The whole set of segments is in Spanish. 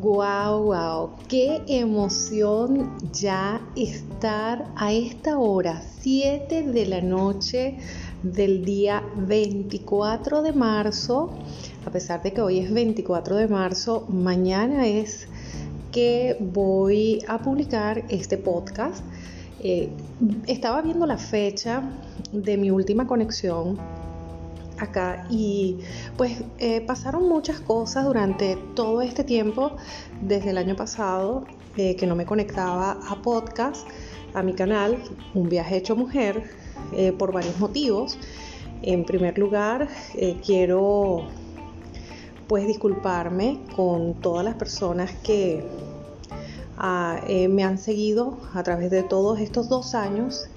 Wow, wow, qué emoción ya estar a esta hora, 7 de la noche del día 24 de marzo. A pesar de que hoy es 24 de marzo, mañana es que voy a publicar este podcast. Eh, estaba viendo la fecha de mi última conexión acá y pues eh, pasaron muchas cosas durante todo este tiempo desde el año pasado eh, que no me conectaba a podcast, a mi canal, un viaje hecho mujer, eh, por varios motivos. En primer lugar, quiero pues disculparme con todas las personas que ah, me han seguido a través de todos estos dos años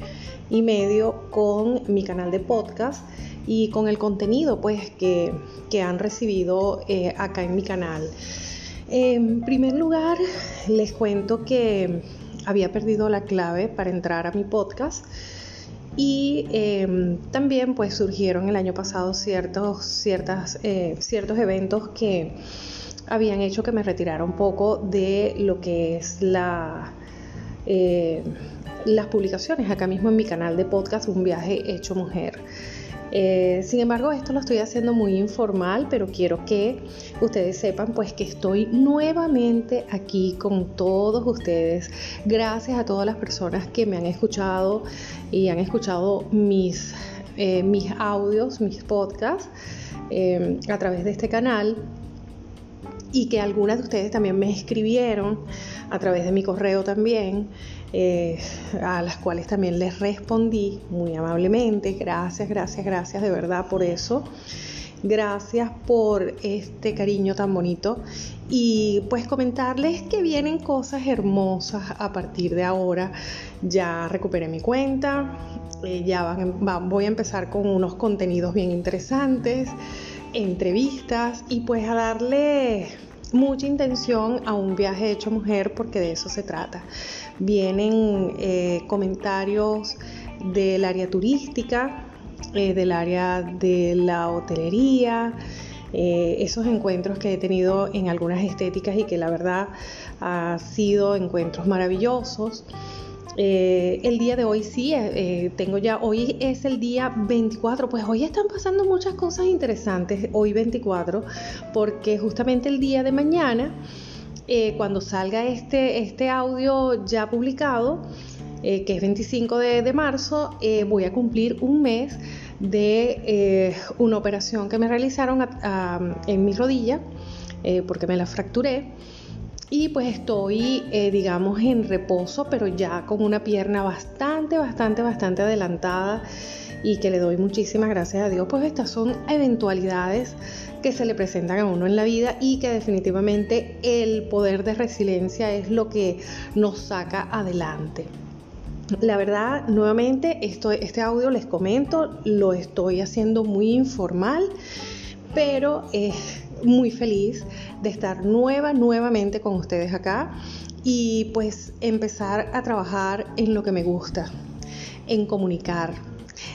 y medio con mi canal de podcast y con el contenido pues que, han recibido eh, acá en mi canal. En primer lugar, les cuento que había perdido la clave para entrar a mi podcast y em, también pues surgieron el año pasado ciertos, ciertas, eh, ciertos eventos que habían hecho que me retirara un poco de lo que es la, eh, las publicaciones acá mismo en mi canal de podcast Un viaje hecho mujer. Eh, sin embargo, esto lo estoy haciendo muy informal, pero quiero que ustedes sepan pues que estoy nuevamente aquí con todos ustedes. Gracias a todas las personas que me han escuchado y han escuchado mis, eh, mis audios, mis podcasts eh, a través de este canal y que algunas de ustedes también me escribieron a través de mi correo también, eh, a las cuales también les respondí muy amablemente. Gracias, gracias, gracias de verdad por eso. Gracias por este cariño tan bonito y pues comentarles que vienen cosas hermosas a partir de ahora. Ya recuperé mi cuenta, eh, ya voy a empezar con unos contenidos bien interesantes entrevistas y pues a darle mucha intención a un viaje hecho mujer porque de eso se trata. Vienen eh, comentarios del área turística, eh, del área de la hotelería, eh, esos encuentros que he tenido en algunas estéticas y que la verdad han sido encuentros maravillosos. Eh, el día de hoy sí, eh, eh, tengo ya, hoy es el día 24, pues hoy están pasando muchas cosas interesantes, hoy 24, porque justamente el día de mañana, cuando salga este, este audio ya publicado, que es 25 de, marzo, voy a cumplir un mes de una operación que me realizaron en mi rodilla, porque me la fracturé y pues estoy, eh, digamos, en reposo, pero ya con una pierna bastante, bastante, bastante adelantada y que le doy muchísimas gracias a Dios, pues estas son eventualidades que se le presentan a uno en la vida y que definitivamente el poder de resiliencia es lo que nos saca adelante. La verdad, nuevamente, este audio les comento, lo estoy haciendo muy informal, pero... Eh, muy feliz de estar nueva, nuevamente con ustedes acá y pues empezar a trabajar en lo que me gusta, en comunicar.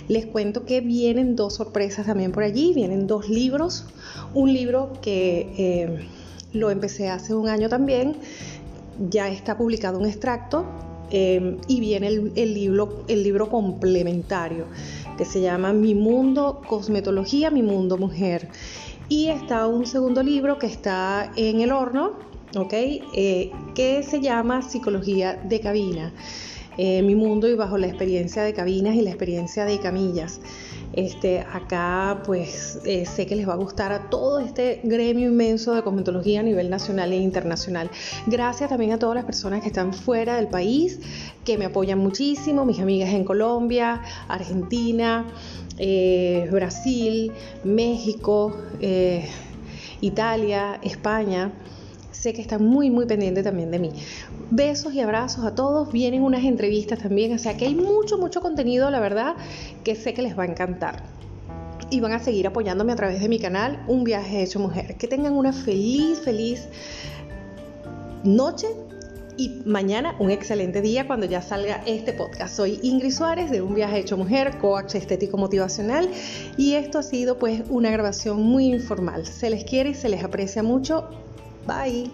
Les cuento que vienen dos sorpresas también por allí, vienen dos libros, un libro que eh, lo empecé hace un año también, ya está publicado un extracto eh, y viene el, libro, el libro complementario que se llama Mi Mundo Cosmetología, Mi Mundo Mujer. Y está un segundo libro que está en el horno, ¿ok? Eh, que se llama Psicología de Cabina. Eh, mi mundo y bajo la experiencia de cabinas y la experiencia de camillas. Este, acá pues eh, sé que les va a gustar a todo este gremio inmenso de cosmetología a nivel nacional e internacional. Gracias también a todas las personas que están fuera del país, que me apoyan muchísimo, mis amigas en Colombia, Argentina, eh, Brasil, México, eh, Italia, España. Sé que están muy, muy pendientes también de mí. Besos y abrazos a todos. Vienen unas entrevistas también. O sea que hay mucho, mucho contenido, la verdad, que sé que les va a encantar. Y van a seguir apoyándome a través de mi canal, Un viaje hecho mujer. Que tengan una feliz, feliz noche y mañana un excelente día cuando ya salga este podcast. Soy Ingrid Suárez de Un Viaje Hecho Mujer, coach estético motivacional y esto ha sido pues una grabación muy informal. Se les quiere y se les aprecia mucho. Bye.